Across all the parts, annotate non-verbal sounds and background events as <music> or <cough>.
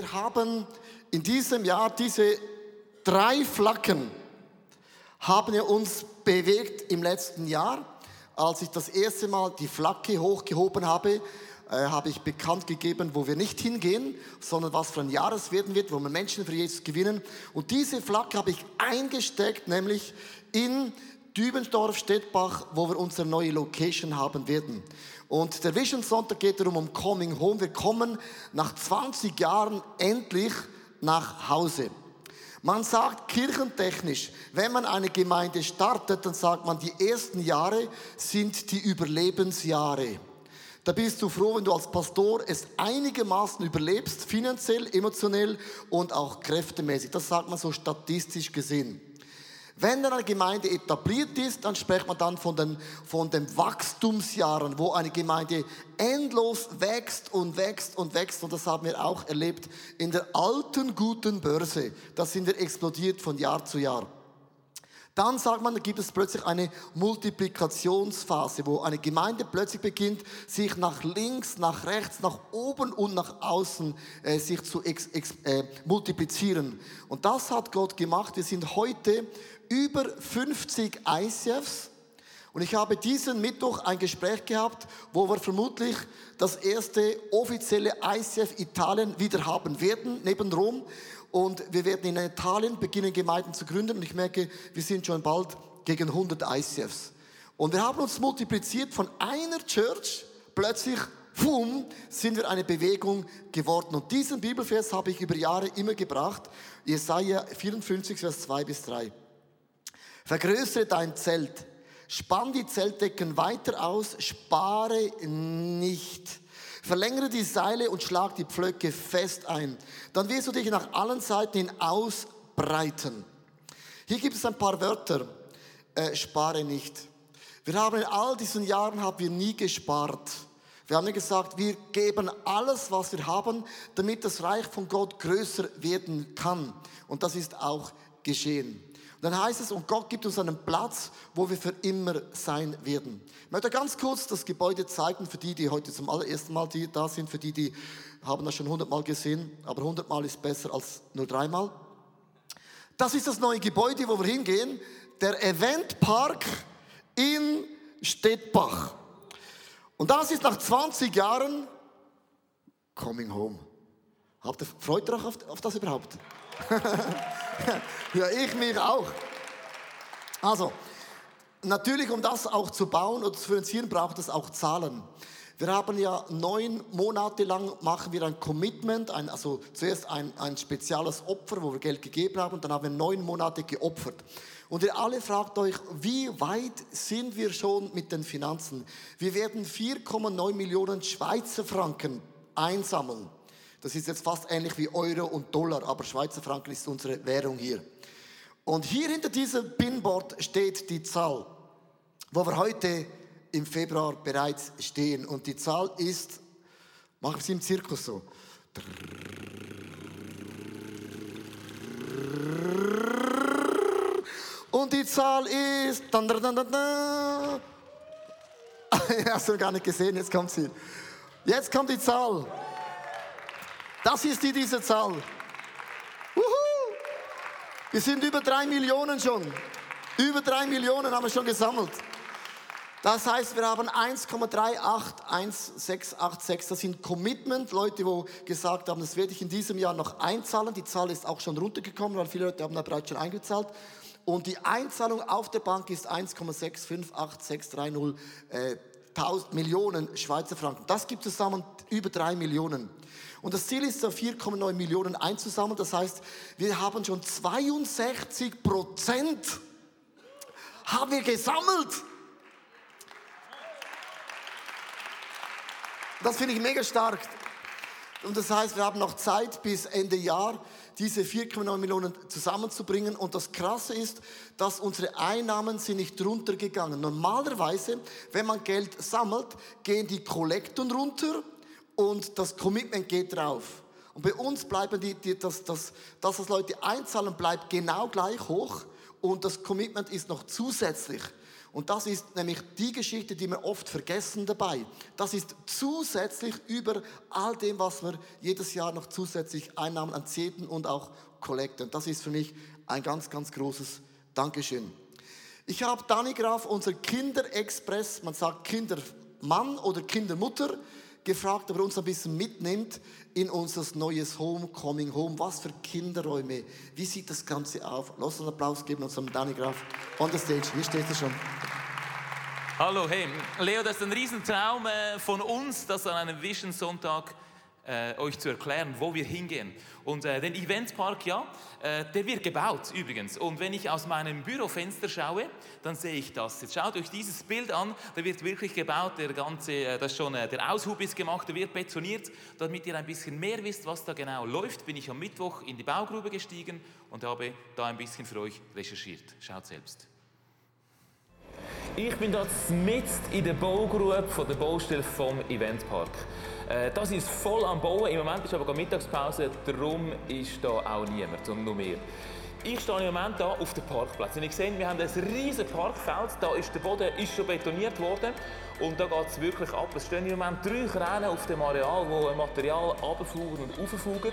Wir haben in diesem Jahr diese drei Flaggen haben ja uns bewegt im letzten Jahr. Als ich das erste Mal die Flagge hochgehoben habe, äh, habe ich bekannt gegeben, wo wir nicht hingehen, sondern was für ein Jahr es werden wird, wo wir Menschen für Jesus gewinnen. Und diese Flagge habe ich eingesteckt, nämlich in Dübendorf, Stettbach, wo wir unsere neue Location haben werden. Und der Vision Sonntag geht darum um Coming Home. Wir kommen nach 20 Jahren endlich nach Hause. Man sagt kirchentechnisch, wenn man eine Gemeinde startet, dann sagt man, die ersten Jahre sind die Überlebensjahre. Da bist du froh, wenn du als Pastor es einigermaßen überlebst, finanziell, emotionell und auch kräftemäßig. Das sagt man so statistisch gesehen. Wenn eine Gemeinde etabliert ist, dann spricht man dann von den, von den Wachstumsjahren, wo eine Gemeinde endlos wächst und wächst und wächst. Und das haben wir auch erlebt in der alten guten Börse. Da sind wir explodiert von Jahr zu Jahr. Dann sagt man, da gibt es plötzlich eine Multiplikationsphase, wo eine Gemeinde plötzlich beginnt, sich nach links, nach rechts, nach oben und nach außen äh, sich zu ex, ex, äh, multiplizieren. Und das hat Gott gemacht. Wir sind heute über 50 ICFs. Und ich habe diesen Mittwoch ein Gespräch gehabt, wo wir vermutlich das erste offizielle ICF Italien wieder haben werden, neben Rom. Und wir werden in Italien beginnen, Gemeinden zu gründen. Und ich merke, wir sind schon bald gegen 100 ICFs. Und wir haben uns multipliziert von einer Church, plötzlich, boom, sind wir eine Bewegung geworden. Und diesen Bibelvers habe ich über Jahre immer gebracht. Jesaja 54, Vers 2 bis 3. Vergrößere dein Zelt. Spann die Zeltdecken weiter aus, spare nicht. Verlängere die Seile und schlag die Pflöcke fest ein. Dann wirst du dich nach allen Seiten hin ausbreiten. Hier gibt es ein paar Wörter. Äh, spare nicht. Wir haben in all diesen Jahren haben wir nie gespart. Wir haben gesagt, wir geben alles, was wir haben, damit das Reich von Gott größer werden kann. Und das ist auch geschehen. Dann heißt es, und Gott gibt uns einen Platz, wo wir für immer sein werden. Ich möchte ganz kurz das Gebäude zeigen für die, die heute zum allerersten Mal da sind, für die, die haben das schon hundertmal gesehen, aber hundertmal ist besser als nur dreimal. Das ist das neue Gebäude, wo wir hingehen, der Eventpark in Stettbach. Und das ist nach 20 Jahren Coming Home. Habt ihr, freut ihr auf, auf das überhaupt? <laughs> <laughs> ja, ich mich auch. Also, natürlich, um das auch zu bauen oder zu finanzieren, braucht es auch Zahlen. Wir haben ja neun Monate lang machen wir ein Commitment, ein, also zuerst ein, ein spezielles Opfer, wo wir Geld gegeben haben, und dann haben wir neun Monate geopfert. Und ihr alle fragt euch, wie weit sind wir schon mit den Finanzen? Wir werden 4,9 Millionen Schweizer Franken einsammeln. Das ist jetzt fast ähnlich wie Euro und Dollar, aber Schweizer Franken ist unsere Währung hier. Und hier hinter diesem Pinboard steht die Zahl, wo wir heute im Februar bereits stehen. Und die Zahl ist, machen wir es im Zirkus so. Und die Zahl ist. Hast du <laughs> gar nicht gesehen, jetzt kommt sie. Jetzt kommt die Zahl. Das ist die, diese Zahl. Wuhu! Wir sind über drei Millionen schon. Über drei Millionen haben wir schon gesammelt. Das heißt, wir haben 1,381686. Das sind Commitment, Leute, die gesagt haben, das werde ich in diesem Jahr noch einzahlen. Die Zahl ist auch schon runtergekommen, weil viele Leute haben da bereits schon eingezahlt. Und die Einzahlung auf der Bank ist 1,658630 äh, Millionen Schweizer Franken. Das gibt zusammen über drei Millionen. Und das Ziel ist, 4,9 Millionen einzusammeln. Das heißt, wir haben schon 62 Prozent haben wir gesammelt. Das finde ich mega stark. Und das heißt, wir haben noch Zeit bis Ende Jahr, diese 4,9 Millionen zusammenzubringen. Und das Krasse ist, dass unsere Einnahmen sind nicht runtergegangen. Normalerweise, wenn man Geld sammelt, gehen die Kollekten runter und das Commitment geht drauf. Und bei uns bleiben die, die das, das, das, was Leute einzahlen, bleibt genau gleich hoch und das Commitment ist noch zusätzlich. Und das ist nämlich die Geschichte, die wir oft vergessen dabei. Das ist zusätzlich über all dem, was wir jedes Jahr noch zusätzlich einnahmen an Zehnten und auch Kollekte. Und das ist für mich ein ganz, ganz großes Dankeschön. Ich habe Dani Graf, unser Kinderexpress, man sagt Kindermann oder Kindermutter, gefragt, ob er uns ein bisschen mitnimmt in unser neues Home, Coming Home. Was für Kinderräume, wie sieht das Ganze aus? Lass uns einen Applaus geben unserem Danny Graf on the stage. Hier steht er schon. Hallo, hey, Leo, das ist ein Riesentraum äh, von uns, das an einem Vision Sonntag äh, euch zu erklären, wo wir hingehen. Und äh, den Eventspark, ja, äh, der wird gebaut übrigens. Und wenn ich aus meinem Bürofenster schaue, dann sehe ich das. Jetzt schaut euch dieses Bild an, da wird wirklich gebaut, der ganze, äh, das schon, äh, der Aushub ist gemacht, der wird betoniert. Damit ihr ein bisschen mehr wisst, was da genau läuft, bin ich am Mittwoch in die Baugrube gestiegen und habe da ein bisschen für euch recherchiert. Schaut selbst. Ich bin da mitten in der Baugrube von der Baustelle vom Eventpark. Äh, das ist voll am Bauen. Im Moment ist aber Mittagspause, darum ist da auch niemand, sondern nur wir. Ich stehe im Moment hier auf dem Parkplatz und ich sehe, wir haben ein riesiges Parkfeld. Da ist der Boden ist schon betoniert worden und da geht es wirklich ab. Es stehen im Moment drei Kräne auf dem Areal, die Material abfugen und auffugen.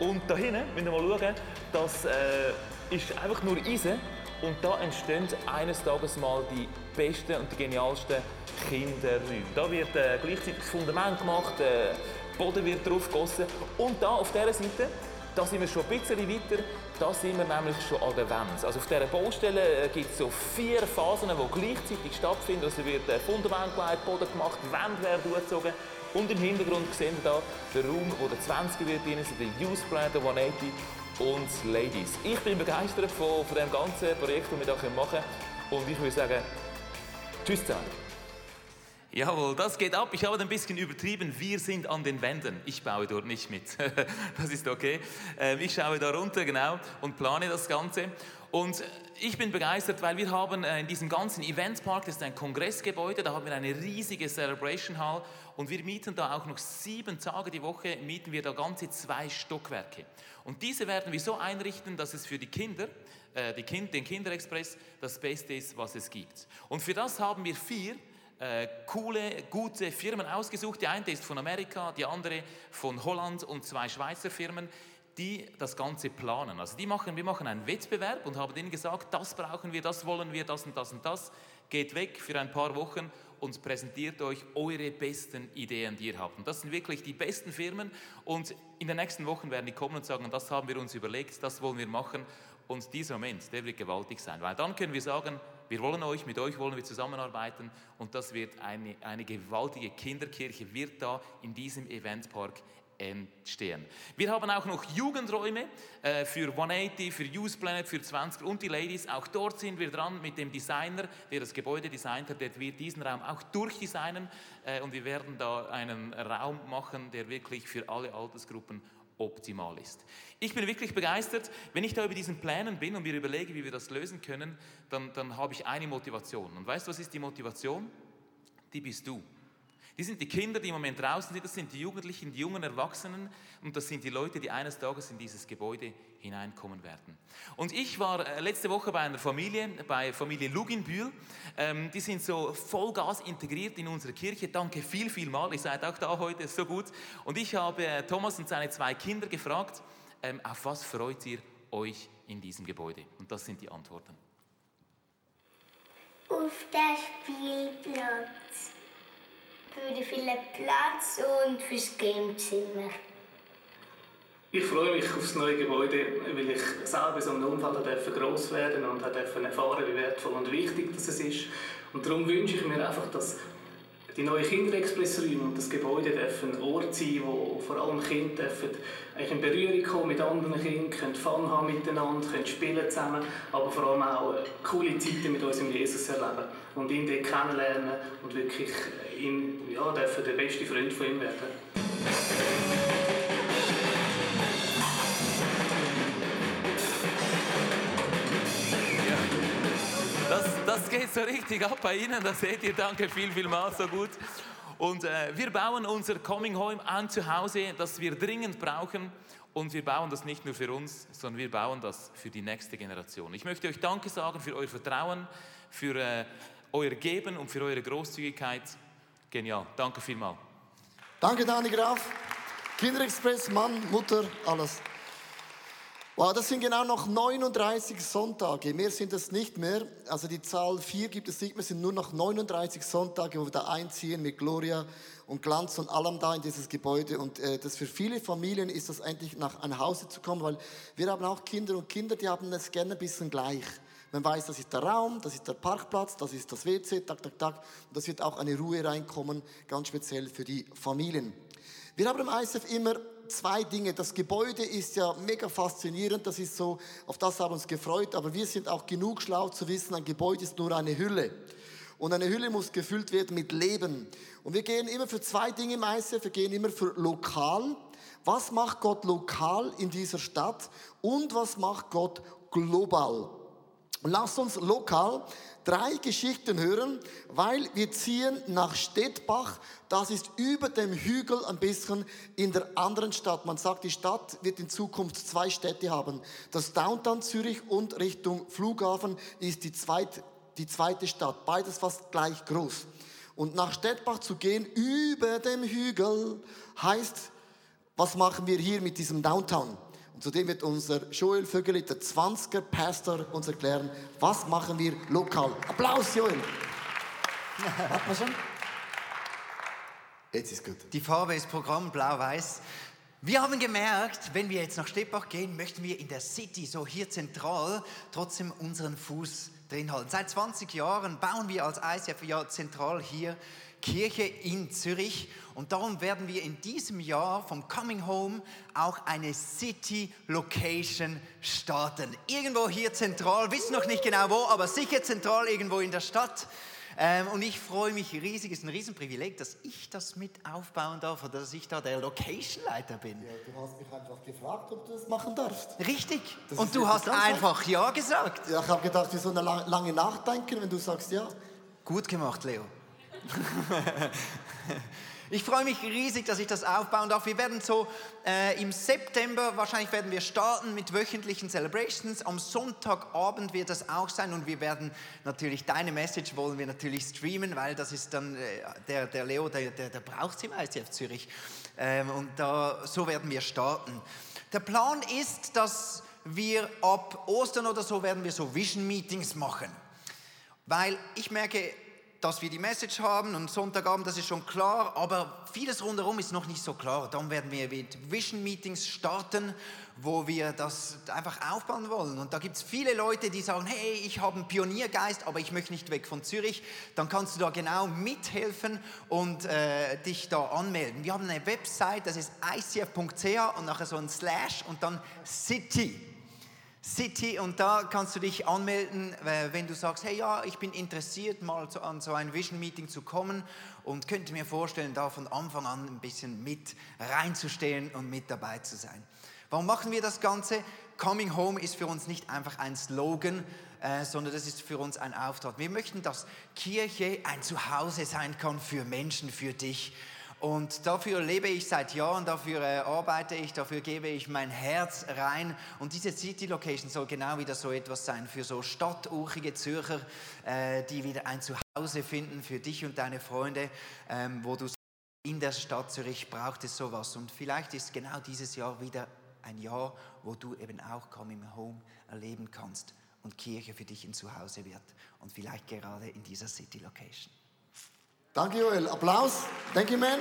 Und da hinten, wenn wir mal schauen, das äh, ist einfach nur Eisen und da entstehen eines Tages mal die besten und die genialsten Kinderräume. Da wird äh, gleichzeitig das Fundament gemacht, der äh, Boden wird drauf gegossen und da auf dieser Seite, da sind wir schon ein bisschen weiter, da sind wir nämlich schon an der Wand. Also auf dieser Baustelle äh, gibt es so vier Phasen, die gleichzeitig stattfinden. Also wird äh, Fundament gelegt, Boden gemacht, Wände werden durchgezogen und im Hintergrund sehen wir da den Raum, wo der 20er wird drin sind, der Youth Plan, der 180 und Ladies. Ich bin begeistert von, von dem ganzen Projekt, das wir hier machen können. Und ich würde sagen, tschüss zusammen. Jawohl, das geht ab. Ich habe ein bisschen übertrieben. Wir sind an den Wänden. Ich baue dort nicht mit. <laughs> das ist okay. Ähm, ich schaue da runter, genau, und plane das Ganze. Und ich bin begeistert, weil wir haben äh, in diesem ganzen Eventspark, das ist ein Kongressgebäude, da haben wir eine riesige Celebration Hall und wir mieten da auch noch sieben Tage die Woche, mieten wir da ganze zwei Stockwerke. Und diese werden wir so einrichten, dass es für die Kinder, äh, die kind, den Kinderexpress, das Beste ist, was es gibt. Und für das haben wir vier äh, coole, gute Firmen ausgesucht. Die eine ist von Amerika, die andere von Holland und zwei Schweizer Firmen, die das Ganze planen. Also die machen, wir machen einen Wettbewerb und haben ihnen gesagt, das brauchen wir, das wollen wir, das und das und das. Geht weg für ein paar Wochen und präsentiert euch eure besten Ideen, die ihr habt. Und das sind wirklich die besten Firmen und in den nächsten Wochen werden die kommen und sagen, das haben wir uns überlegt, das wollen wir machen. Und dieser Moment, der wird gewaltig sein, weil dann können wir sagen, wir wollen euch, mit euch wollen wir zusammenarbeiten und das wird eine, eine gewaltige Kinderkirche, wird da in diesem Eventpark entstehen. Wir haben auch noch Jugendräume äh, für 180, für Youth Planet, für 20 und die Ladies. Auch dort sind wir dran mit dem Designer, der das Gebäude designt hat. Der wird diesen Raum auch durchdesignen äh, und wir werden da einen Raum machen, der wirklich für alle Altersgruppen optimal ist. Ich bin wirklich begeistert. Wenn ich da über diesen Plänen bin und mir überlege, wie wir das lösen können, dann, dann habe ich eine Motivation. Und weißt du, was ist die Motivation? Die bist du. Die sind die Kinder, die im Moment draußen sind, das sind die Jugendlichen, die jungen Erwachsenen und das sind die Leute, die eines Tages in dieses Gebäude hineinkommen werden. Und ich war äh, letzte Woche bei einer Familie, bei Familie Luginbühl. Ähm, die sind so Vollgas integriert in unsere Kirche. Danke viel, viel mal. Ihr seid auch da heute, so gut. Und ich habe äh, Thomas und seine zwei Kinder gefragt, ähm, auf was freut ihr euch in diesem Gebäude? Und das sind die Antworten. Auf der Spielplatz für den vielen Platz und fürs Gamezimmer. Ich freue mich auf das neue Gebäude, weil ich selber so einem Unfall gross werden und erfahren, wie wertvoll und wichtig das ist. Und darum wünsche ich mir einfach, dass die neuen Kinderexpressräume und das Gebäude dürfen Ort sein, wo vor allem Kinder in Berührung kommen mit anderen Kindern, können Fun haben miteinander, können spielen zusammen, aber vor allem auch coole Zeiten mit unserem Jesus erleben und ihn dort kennenlernen und wirklich ihn, ja, dürfen der beste Freund von ihm werden. Das, das geht so richtig ab bei Ihnen, das seht ihr. Danke viel, viel mal, so gut. Und äh, wir bauen unser Coming Home an zu Hause, das wir dringend brauchen. Und wir bauen das nicht nur für uns, sondern wir bauen das für die nächste Generation. Ich möchte euch Danke sagen für euer Vertrauen, für äh, euer Geben und für eure Großzügigkeit. Genial. Danke vielmals. Danke, Dani Graf. Kinderexpress, Mann, Mutter, alles. Wow, das sind genau noch 39 Sonntage. Mehr sind es nicht mehr. Also die Zahl 4 gibt es nicht mehr. Es sind nur noch 39 Sonntage, wo wir da einziehen mit Gloria und Glanz und allem da in dieses Gebäude. Und äh, das für viele Familien ist das eigentlich nach einem Hause zu kommen, weil wir haben auch Kinder und Kinder, die haben es gerne ein bisschen gleich. Man weiß, das ist der Raum, das ist der Parkplatz, das ist das WC, tak, tak, tak. Und das wird auch eine Ruhe reinkommen, ganz speziell für die Familien. Wir haben im ISF immer zwei Dinge. Das Gebäude ist ja mega faszinierend, das ist so, auf das haben wir uns gefreut, aber wir sind auch genug schlau zu wissen, ein Gebäude ist nur eine Hülle. Und eine Hülle muss gefüllt werden mit Leben. Und wir gehen immer für zwei Dinge im ICF. Wir gehen immer für lokal. Was macht Gott lokal in dieser Stadt? Und was macht Gott global? Und lasst uns lokal drei Geschichten hören, weil wir ziehen nach Stettbach. Das ist über dem Hügel ein bisschen in der anderen Stadt. Man sagt, die Stadt wird in Zukunft zwei Städte haben. Das Downtown Zürich und Richtung Flughafen ist die, zweit, die zweite Stadt. Beides fast gleich groß. Und nach Stettbach zu gehen über dem Hügel heißt, was machen wir hier mit diesem Downtown? Zudem wird unser Joel Vögeli, der 20er Pastor, uns erklären, was machen wir lokal. Applaus, Joel. Hat man schon? Jetzt ist gut. Die Farbe ist Programm blau-weiß. Wir haben gemerkt, wenn wir jetzt nach Steppach gehen, möchten wir in der City, so hier zentral, trotzdem unseren Fuß drin halten. Seit 20 Jahren bauen wir als ICF ja zentral hier Kirche in Zürich. Und darum werden wir in diesem Jahr vom Coming Home auch eine City Location starten. Irgendwo hier zentral, wissen noch nicht genau wo, aber sicher zentral irgendwo in der Stadt. Ähm, und ich freue mich riesig, es ist ein Riesenprivileg, dass ich das mit aufbauen darf oder dass ich da der Location-Leiter bin. Ja, du hast mich einfach gefragt, ob du das machen darfst. Richtig. Das und du hast einfach Ja gesagt. Ja, ich habe gedacht, wir sollen la- lange nachdenken, wenn du sagst ja. Gut gemacht, Leo. <laughs> Ich freue mich riesig, dass ich das aufbauen darf. Wir werden so äh, im September, wahrscheinlich werden wir starten mit wöchentlichen Celebrations. Am Sonntagabend wird das auch sein und wir werden natürlich deine Message wollen wir natürlich streamen, weil das ist dann äh, der, der Leo, der, der, der braucht es im ICF Zürich. Ähm, und da, so werden wir starten. Der Plan ist, dass wir ab Ostern oder so werden wir so Vision Meetings machen. Weil ich merke, dass wir die Message haben und Sonntagabend, das ist schon klar, aber vieles rundherum ist noch nicht so klar. Dann werden wir mit Vision Meetings starten, wo wir das einfach aufbauen wollen. Und da gibt es viele Leute, die sagen, hey, ich habe einen Pioniergeist, aber ich möchte nicht weg von Zürich. Dann kannst du da genau mithelfen und äh, dich da anmelden. Wir haben eine Website, das ist icf.ch und nachher so ein Slash und dann City. City und da kannst du dich anmelden, äh, wenn du sagst, hey ja, ich bin interessiert, mal zu, an so ein Vision Meeting zu kommen und könnte mir vorstellen, da von Anfang an ein bisschen mit reinzustehen und mit dabei zu sein. Warum machen wir das Ganze? Coming Home ist für uns nicht einfach ein Slogan, äh, sondern das ist für uns ein Auftrag. Wir möchten, dass Kirche ein Zuhause sein kann für Menschen, für dich. Und dafür lebe ich seit Jahren, dafür äh, arbeite ich, dafür gebe ich mein Herz rein. Und diese City Location soll genau wieder so etwas sein für so stadturchige Zürcher, äh, die wieder ein Zuhause finden für dich und deine Freunde, ähm, wo du in der Stadt Zürich braucht es sowas. Und vielleicht ist genau dieses Jahr wieder ein Jahr, wo du eben auch Coming Home erleben kannst und Kirche für dich ein Zuhause wird. Und vielleicht gerade in dieser City Location. Danke, Joel. Applaus. Thank you, man.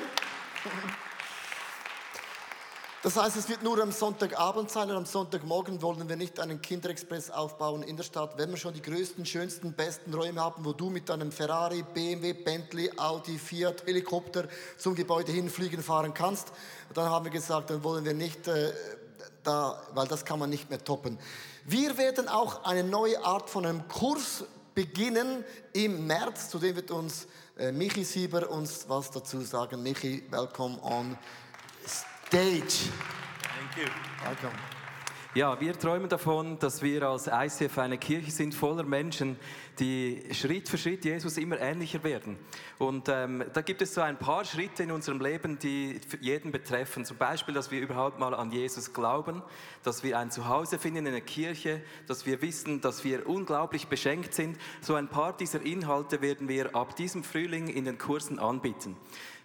Das heißt, es wird nur am Sonntagabend sein und am Sonntagmorgen wollen wir nicht einen Kinderexpress aufbauen in der Stadt. Wenn wir schon die größten, schönsten, besten Räume haben, wo du mit deinem Ferrari, BMW, Bentley, Audi, Fiat, Helikopter zum Gebäude hinfliegen fahren kannst, dann haben wir gesagt, dann wollen wir nicht äh, da, weil das kann man nicht mehr toppen. Wir werden auch eine neue Art von einem Kurs beginnen im März, zu dem wird uns äh, Michi Sieber uns was dazu sagen. Michi, welcome on stage. Thank you. Welcome. Ja, wir träumen davon, dass wir als ICF eine Kirche sind voller Menschen, die Schritt für Schritt Jesus immer ähnlicher werden. Und ähm, da gibt es so ein paar Schritte in unserem Leben, die jeden betreffen. Zum Beispiel, dass wir überhaupt mal an Jesus glauben, dass wir ein Zuhause finden in der Kirche, dass wir wissen, dass wir unglaublich beschenkt sind. So ein paar dieser Inhalte werden wir ab diesem Frühling in den Kursen anbieten.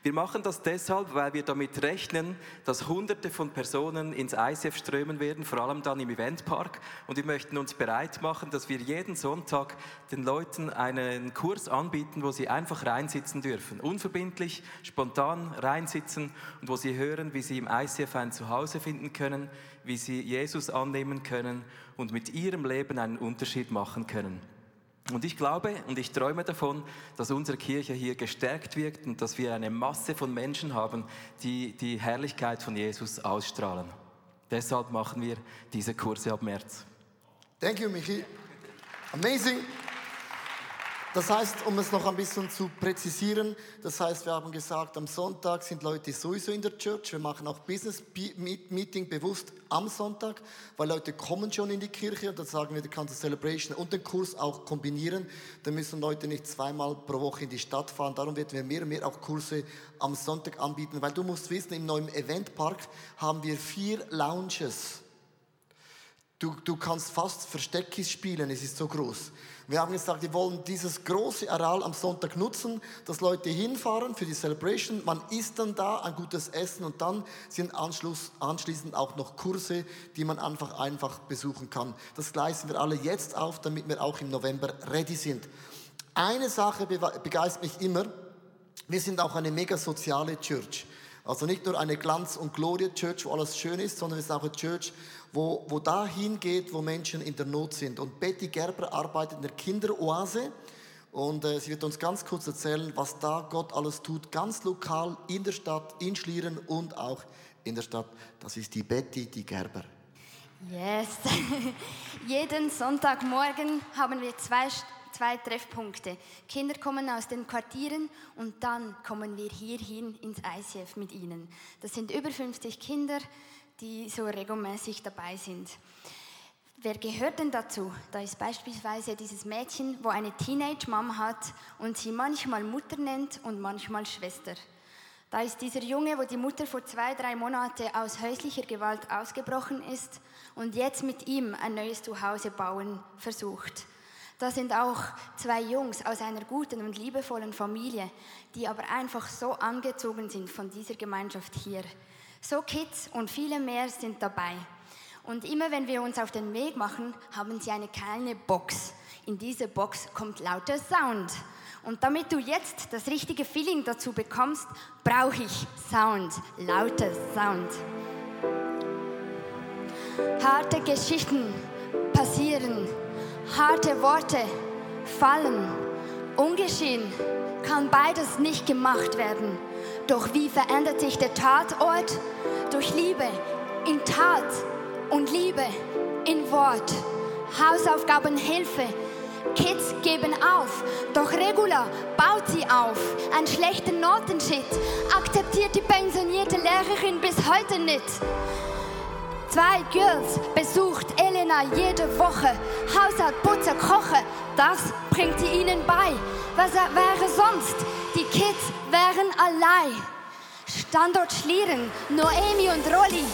Wir machen das deshalb, weil wir damit rechnen, dass Hunderte von Personen ins ICF strömen werden, vor allem dann im Eventpark. Und wir möchten uns bereit machen, dass wir jeden Sonntag den Leuten einen Kurs anbieten, wo sie einfach reinsitzen dürfen. Unverbindlich, spontan reinsitzen und wo sie hören, wie sie im ICF ein Zuhause finden können, wie sie Jesus annehmen können und mit ihrem Leben einen Unterschied machen können. Und ich glaube und ich träume davon, dass unsere Kirche hier gestärkt wirkt und dass wir eine Masse von Menschen haben, die die Herrlichkeit von Jesus ausstrahlen. Deshalb machen wir diese Kurse ab März. Thank you, Michi. Amazing. Das heißt, um es noch ein bisschen zu präzisieren, das heißt, wir haben gesagt, am Sonntag sind Leute sowieso in der Church. Wir machen auch Business Meeting bewusst am Sonntag, weil Leute kommen schon in die Kirche und dann sagen wir, die Celebration und den Kurs auch kombinieren. Dann müssen Leute nicht zweimal pro Woche in die Stadt fahren. Darum werden wir mehr und mehr auch Kurse am Sonntag anbieten, weil du musst wissen, im neuen Eventpark haben wir vier Lounges. Du, du kannst fast Versteckis spielen, es ist so groß. Wir haben gesagt, wir wollen dieses große Areal am Sonntag nutzen, dass Leute hinfahren für die Celebration. Man isst dann da ein gutes Essen und dann sind Anschluss, anschließend auch noch Kurse, die man einfach einfach besuchen kann. Das gleisen wir alle jetzt auf, damit wir auch im November ready sind. Eine Sache begeistert mich immer. Wir sind auch eine mega soziale Church. Also nicht nur eine Glanz- und Glorie-Church, wo alles schön ist, sondern wir sind auch eine Church, wo, wo dahin geht, wo Menschen in der Not sind. Und Betty Gerber arbeitet in der Kinderoase und äh, sie wird uns ganz kurz erzählen, was da Gott alles tut, ganz lokal in der Stadt, in Schlieren und auch in der Stadt. Das ist die Betty, die Gerber. Yes. <laughs> Jeden Sonntagmorgen haben wir zwei, zwei Treffpunkte. Kinder kommen aus den Quartieren und dann kommen wir hierhin ins ICF mit ihnen. Das sind über 50 Kinder die so regelmäßig dabei sind. Wer gehört denn dazu? Da ist beispielsweise dieses Mädchen, wo eine Teenage-Mom hat und sie manchmal Mutter nennt und manchmal Schwester. Da ist dieser Junge, wo die Mutter vor zwei, drei Monate aus häuslicher Gewalt ausgebrochen ist und jetzt mit ihm ein neues Zuhause bauen versucht. Da sind auch zwei Jungs aus einer guten und liebevollen Familie, die aber einfach so angezogen sind von dieser Gemeinschaft hier. So Kids und viele mehr sind dabei. Und immer wenn wir uns auf den Weg machen, haben sie eine kleine Box. In diese Box kommt lauter Sound. Und damit du jetzt das richtige Feeling dazu bekommst, brauche ich Sound, lauter Sound. Harte Geschichten passieren, harte Worte fallen. Ungeschehen kann beides nicht gemacht werden. Doch wie verändert sich der Tatort? Durch Liebe in Tat und Liebe in Wort. Hausaufgaben Hilfe. Kids geben auf, doch Regula baut sie auf. Ein schlechter Notenshit akzeptiert die pensionierte Lehrerin bis heute nicht. Zwei Girls besucht Elena jede Woche. Haushalt, Putzer, Koche, das bringt sie ihnen bei. Was wäre sonst? Die Kids wären allein. Standort Schlieren, Noemi und Rolli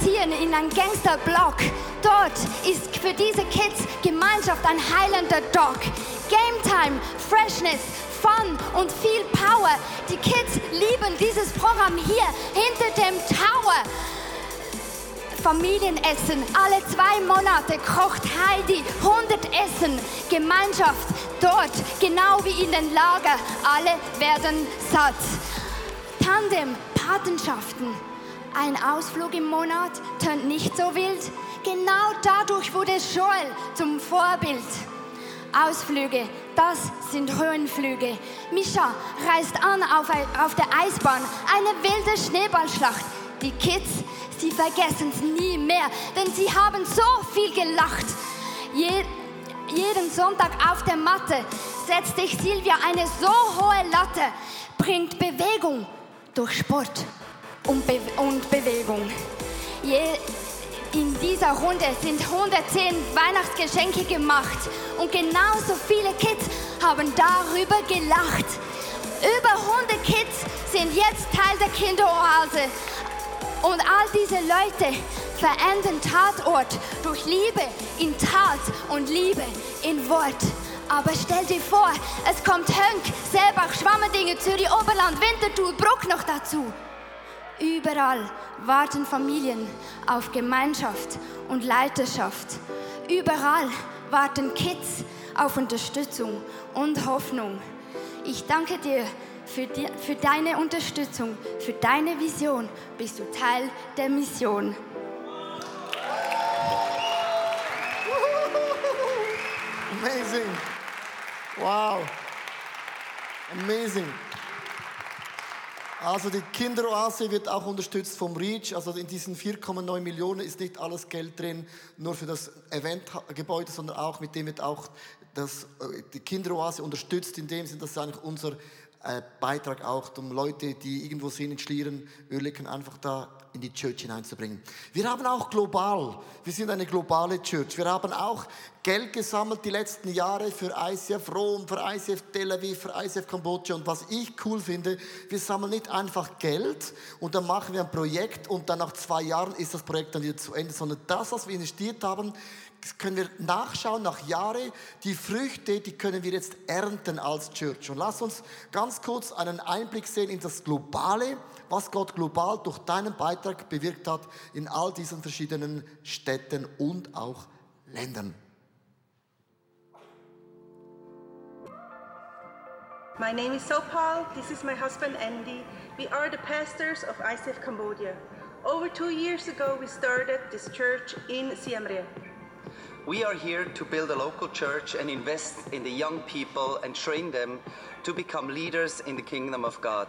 ziehen in einen Gangsterblock. Dort ist für diese Kids Gemeinschaft ein heilender Dog. Game Time, Freshness, Fun und viel Power. Die Kids lieben dieses Programm hier hinter dem Tower. Familienessen. Alle zwei Monate kocht Heidi 100 Essen. Gemeinschaft dort, genau wie in den Lager. Alle werden satt. Tandem, Patenschaften. Ein Ausflug im Monat tönt nicht so wild. Genau dadurch wurde Joel zum Vorbild. Ausflüge, das sind Höhenflüge. Mischa reist an auf, auf der Eisbahn, eine wilde Schneeballschlacht. Die Kids Sie vergessen es nie mehr, denn sie haben so viel gelacht. Je, jeden Sonntag auf der Matte setzt sich Silvia eine so hohe Latte, bringt Bewegung durch Sport und, Be und Bewegung. Je, In dieser Runde sind 110 Weihnachtsgeschenke gemacht und genauso viele Kids haben darüber gelacht. Über 100 Kids sind jetzt Teil der Kinderoase. Und all diese Leute verändern Tatort durch Liebe in Tat und Liebe in Wort. Aber stell dir vor, es kommt Hönk, Selbach, Schwammerdinge, Zürich, Oberland, Winterthur, Bruck noch dazu. Überall warten Familien auf Gemeinschaft und Leiterschaft. Überall warten Kids auf Unterstützung und Hoffnung. Ich danke dir für, die, für deine Unterstützung, für deine Vision. Bist du Teil der Mission. Amazing. Wow. Amazing. Also die Kinderoase wird auch unterstützt vom REACH. Also in diesen 4,9 Millionen ist nicht alles Geld drin, nur für das Eventgebäude, sondern auch mit dem wird auch das, äh, die Kinderoase unterstützt. In dem Sinne, das ist eigentlich unser Beitrag auch, um Leute, die irgendwo sind in Schlieren, Oerlikon, einfach da in die Church hineinzubringen. Wir haben auch global, wir sind eine globale Church. Wir haben auch Geld gesammelt die letzten Jahre für ICF Rom, für ICF Tel Aviv, für ICF Kambodscha. Und was ich cool finde, wir sammeln nicht einfach Geld und dann machen wir ein Projekt und dann nach zwei Jahren ist das Projekt dann wieder zu Ende, sondern das, was wir investiert haben, können wir nachschauen nach Jahren. Die Früchte, die können wir jetzt ernten als Church. Und lass uns ganz kurz einen Einblick sehen in das Globale, was Gott global durch deinen Beitrag bewirkt hat in all diesen verschiedenen Städten und auch Ländern. My name is Sopal. This is my husband Andy. We are the pastors of ICF Cambodia. Over two years ago, we started this church in Siem Reap. We are here to build a local church and invest in the young people and train them to become leaders in the kingdom of God.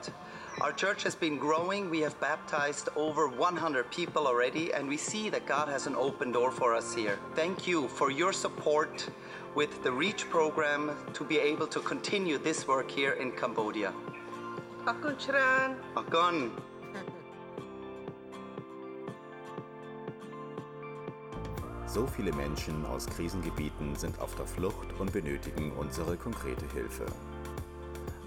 Our church has been growing. We have baptized over 100 people already, and we see that God has an open door for us here. Thank you for your support with the REACH program to be able to continue this work here in Cambodia. Akon. So viele Menschen aus Krisengebieten sind auf der Flucht und benötigen unsere konkrete Hilfe.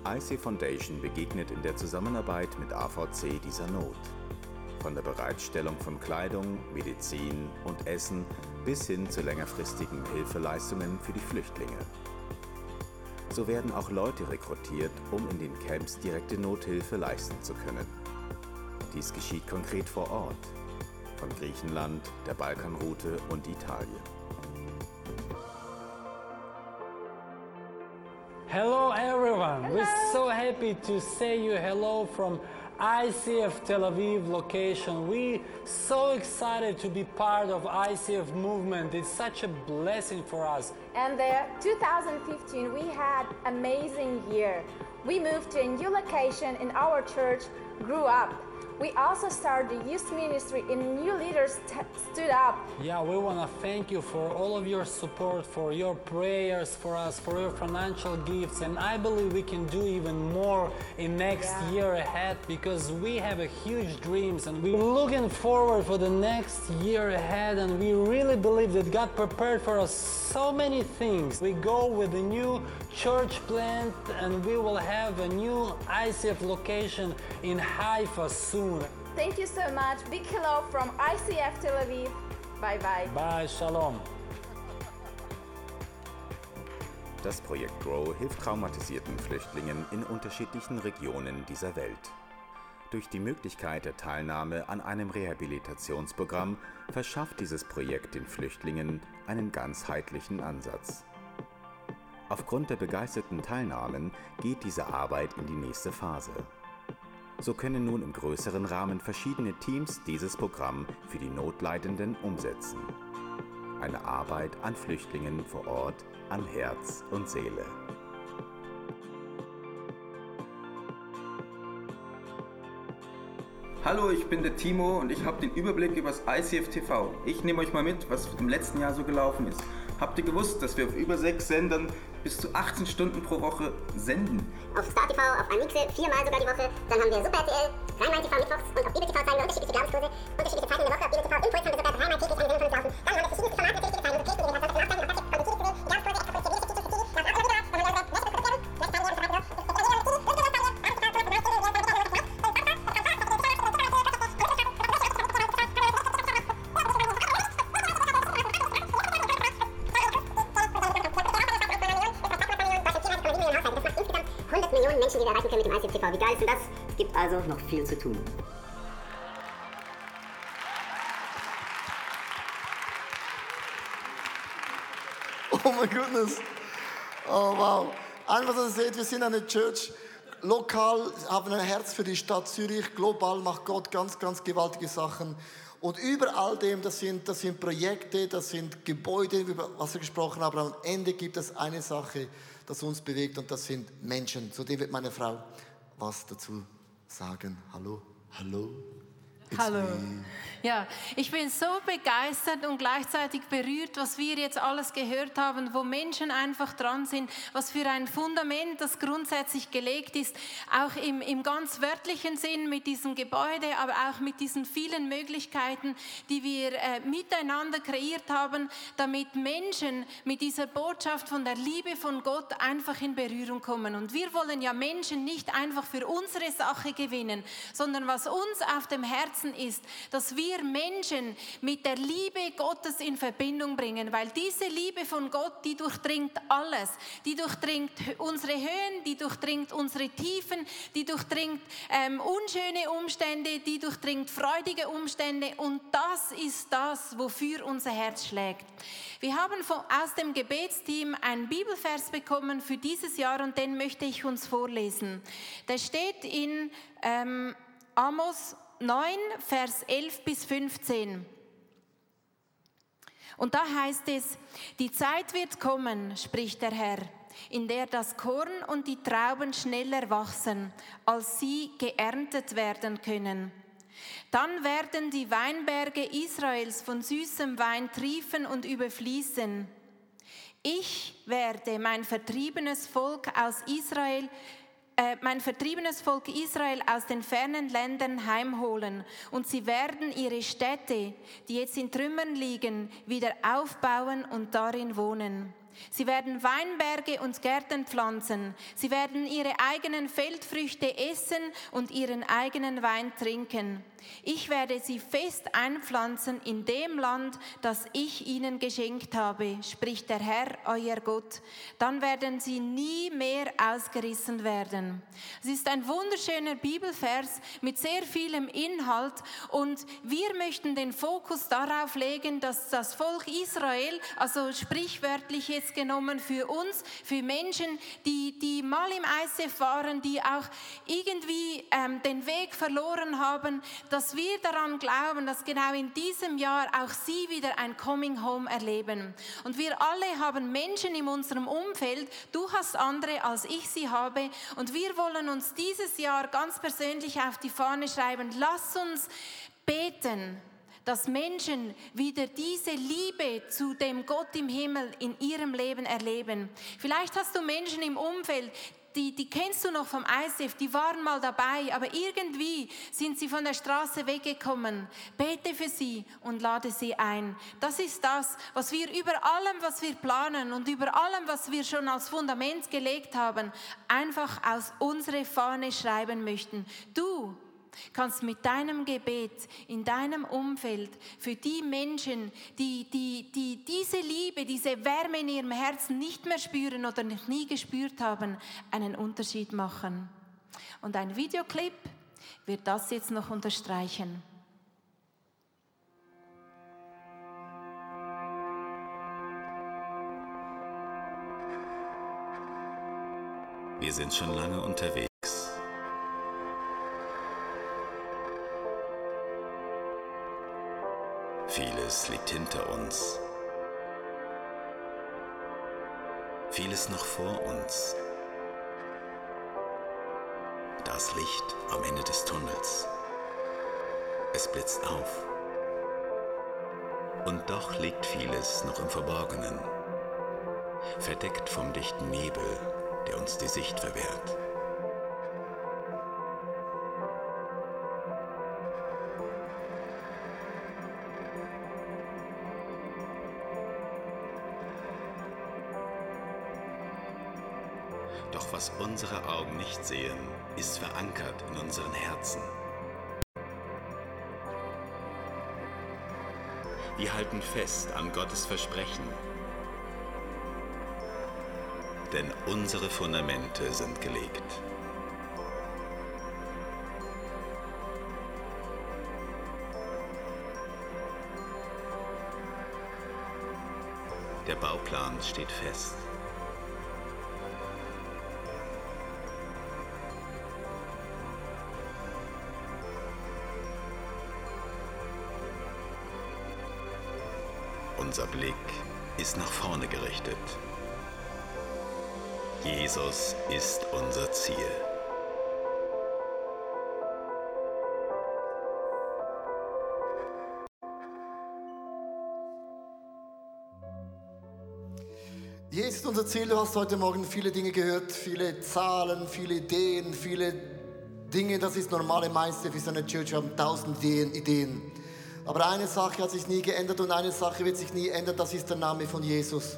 IC Foundation begegnet in der Zusammenarbeit mit AVC dieser Not. Von der Bereitstellung von Kleidung, Medizin und Essen bis hin zu längerfristigen Hilfeleistungen für die Flüchtlinge. So werden auch Leute rekrutiert, um in den Camps direkte Nothilfe leisten zu können. Dies geschieht konkret vor Ort, von Griechenland, der Balkanroute und Italien. Hello everyone. We're so happy to say you hello from ICF Tel Aviv location. We so excited to be part of ICF movement. It's such a blessing for us. And the 2015 we had amazing year. We moved to a new location in our church, grew up. We also started the youth ministry and new leaders stood up. Yeah, we want to thank you for all of your support, for your prayers for us, for your financial gifts, and I believe we can do even more in next Yeah. year ahead because we have a huge dreams and we're looking forward for the next year ahead and we really believe that God prepared for us so many things. We go with a new church plant and we will have a new ICF location in Haifa soon. Thank you so much. Big hello from ICF Tel Aviv. Bye bye. Bye, shalom. Das Projekt Grow hilft traumatisierten Flüchtlingen in unterschiedlichen Regionen dieser Welt. Durch die Möglichkeit der Teilnahme an einem Rehabilitationsprogramm verschafft dieses Projekt den Flüchtlingen einen ganzheitlichen Ansatz. Aufgrund der begeisterten Teilnahmen geht diese Arbeit in die nächste Phase. So können nun im größeren Rahmen verschiedene Teams dieses Programm für die Notleidenden umsetzen. Eine Arbeit an Flüchtlingen vor Ort, an Herz und Seele. Hallo, ich bin der Timo und ich habe den Überblick über das ICF TV. Ich nehme euch mal mit, was im letzten Jahr so gelaufen ist. Habt ihr gewusst, dass wir auf über sechs Sendern bis zu 18 Stunden pro Woche senden. Auf Star TV, auf Amixe, viermal sogar die Woche. Dann haben wir Super RTL, Rhein-Main TV mittwochs und auf Bibel TV zeigen wir unterschiedliche Glaubenskurse, unterschiedliche Zeiten in der Woche. Auf Bibel TV Impuls haben wir sogar dreimal täglich eine Sendung von uns laufen. Dann haben wir verschiedenste Formate, viel zu tun. <laughs> Oh mein Goodness. Oh wow. Einfach, dass ihr seht, wir sind eine Church. Lokal haben ein Herz für die Stadt Zürich. Global macht Gott ganz, ganz gewaltige Sachen. Und über all dem, das sind, das sind Projekte, das sind Gebäude, über was wir gesprochen haben. Aber am Ende gibt es eine Sache, das uns bewegt und das sind Menschen. Zu dem wird meine Frau was dazu sagen. Hallo, hallo. It's Hallo. me. Ja, ich bin so begeistert und gleichzeitig berührt, was wir jetzt alles gehört haben, wo Menschen einfach dran sind, was für ein Fundament das grundsätzlich gelegt ist, auch im, im ganz wörtlichen Sinn mit diesem Gebäude, aber auch mit diesen vielen Möglichkeiten, die wir äh, miteinander kreiert haben, damit Menschen mit dieser Botschaft von der Liebe von Gott einfach in Berührung kommen. Und wir wollen ja Menschen nicht einfach für unsere Sache gewinnen, sondern was uns auf dem Herzen ist, dass wir Menschen mit der Liebe Gottes in Verbindung bringen, weil diese Liebe von Gott, die durchdringt alles, die durchdringt unsere Höhen, die durchdringt unsere Tiefen, die durchdringt ähm, unschöne Umstände, die durchdringt freudige Umstände und das ist das, wofür unser Herz schlägt. Wir haben von, aus dem Gebetsteam einen Bibelvers bekommen für dieses Jahr und den möchte ich uns vorlesen. Der steht in ähm, Amos 9, Vers 11 bis 15. Und da heißt es, die Zeit wird kommen, spricht der Herr, in der das Korn und die Trauben schneller wachsen, als sie geerntet werden können. Dann werden die Weinberge Israels von süßem Wein triefen und überfließen. Ich werde mein vertriebenes Volk aus Israel äh, mein vertriebenes Volk Israel aus den fernen Ländern heimholen und sie werden ihre Städte, die jetzt in Trümmern liegen, wieder aufbauen und darin wohnen. Sie werden Weinberge und Gärten pflanzen. Sie werden ihre eigenen Feldfrüchte essen und ihren eigenen Wein trinken. Ich werde sie fest einpflanzen in dem Land, das ich ihnen geschenkt habe, spricht der Herr, euer Gott. Dann werden sie nie mehr ausgerissen werden. Es ist ein wunderschöner Bibelvers mit sehr vielem Inhalt und wir möchten den Fokus darauf legen, dass das Volk Israel, also sprichwörtlich jetzt genommen für uns, für Menschen, die, die mal im ICF waren, die auch irgendwie ähm, den Weg verloren haben, dass wir daran glauben, dass genau in diesem Jahr auch sie wieder ein Coming Home erleben. Und wir alle haben Menschen in unserem Umfeld, du hast andere, als ich sie habe, und wir wollen uns dieses Jahr ganz persönlich auf die Fahne schreiben, lass uns beten, dass Menschen wieder diese Liebe zu dem Gott im Himmel in ihrem Leben erleben. Vielleicht hast du Menschen im Umfeld, die, die kennst du noch vom ISF, die waren mal dabei, aber irgendwie sind sie von der Straße weggekommen. Bete für sie und lade sie ein. Das ist das, was wir über allem, was wir planen und über allem, was wir schon als Fundament gelegt haben, einfach aus unserer Fahne schreiben möchten. Du kannst mit deinem Gebet in deinem Umfeld für die Menschen, die, die, die diese Liebe, diese Wärme in ihrem Herzen nicht mehr spüren oder noch nie gespürt haben, einen Unterschied machen. Und ein Videoclip wird das jetzt noch unterstreichen. Wir sind schon lange unterwegs. Vieles liegt hinter uns. Vieles noch vor uns. Das Licht am Ende des Tunnels. Es blitzt auf. Und doch liegt vieles noch im Verborgenen. verdeckt vom dichten Nebel, der uns die Sicht verwehrt. Unsere Augen nicht sehen, ist verankert in unseren Herzen. Wir halten fest an Gottes Versprechen, denn unsere Fundamente sind gelegt. Der Bauplan steht fest. Unser Blick ist nach vorne gerichtet. Jesus ist unser Ziel. Jesus ist unser Ziel. Du hast heute Morgen viele Dinge gehört, viele Zahlen, viele Ideen, viele Dinge. Das ist normale Meister für seine Church. Wir haben tausend Ideen. Aber eine Sache hat sich nie geändert und eine Sache wird sich nie ändern. Das ist der Name von Jesus.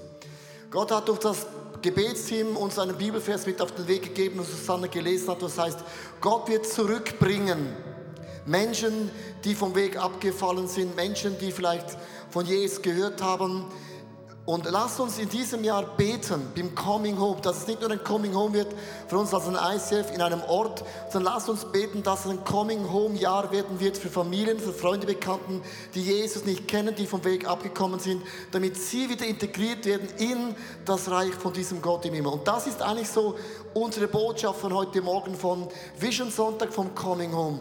Gott hat durch das Gebetsteam uns einen Bibelvers mit auf den Weg gegeben, was Susanne gelesen hat. Das heißt, Gott wird zurückbringen. Menschen, die vom Weg abgefallen sind, Menschen, die vielleicht von Jesus gehört haben, und lasst uns in diesem Jahr beten, beim Coming Home, dass es nicht nur ein Coming Home wird für uns als ein ICF in einem Ort, sondern lasst uns beten, dass es ein Coming Home Jahr werden wird für Familien, für Freunde, Bekannten, die Jesus nicht kennen, die vom Weg abgekommen sind, damit sie wieder integriert werden in das Reich von diesem Gott im Himmel. Und das ist eigentlich so unsere Botschaft von heute Morgen von Vision Sonntag vom Coming Home.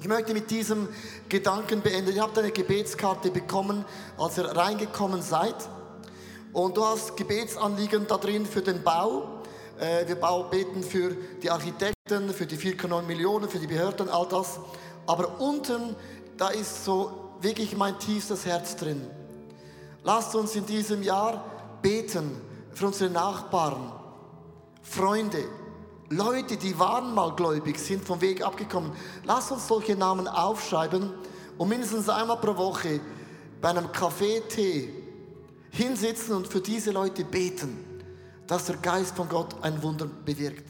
Ich möchte mit diesem Gedanken beenden. Ihr habt eine Gebetskarte bekommen, als ihr reingekommen seid. Und du hast Gebetsanliegen da drin für den Bau. Äh, wir beten für die Architekten, für die 4,9 Millionen, für die Behörden, all das. Aber unten, da ist so wirklich mein tiefstes Herz drin. Lasst uns in diesem Jahr beten für unsere Nachbarn, Freunde, Leute, die waren mal gläubig, sind vom Weg abgekommen. Lasst uns solche Namen aufschreiben und mindestens einmal pro Woche bei einem Kaffee, Tee hinsitzen und für diese Leute beten, dass der Geist von Gott ein Wunder bewirkt.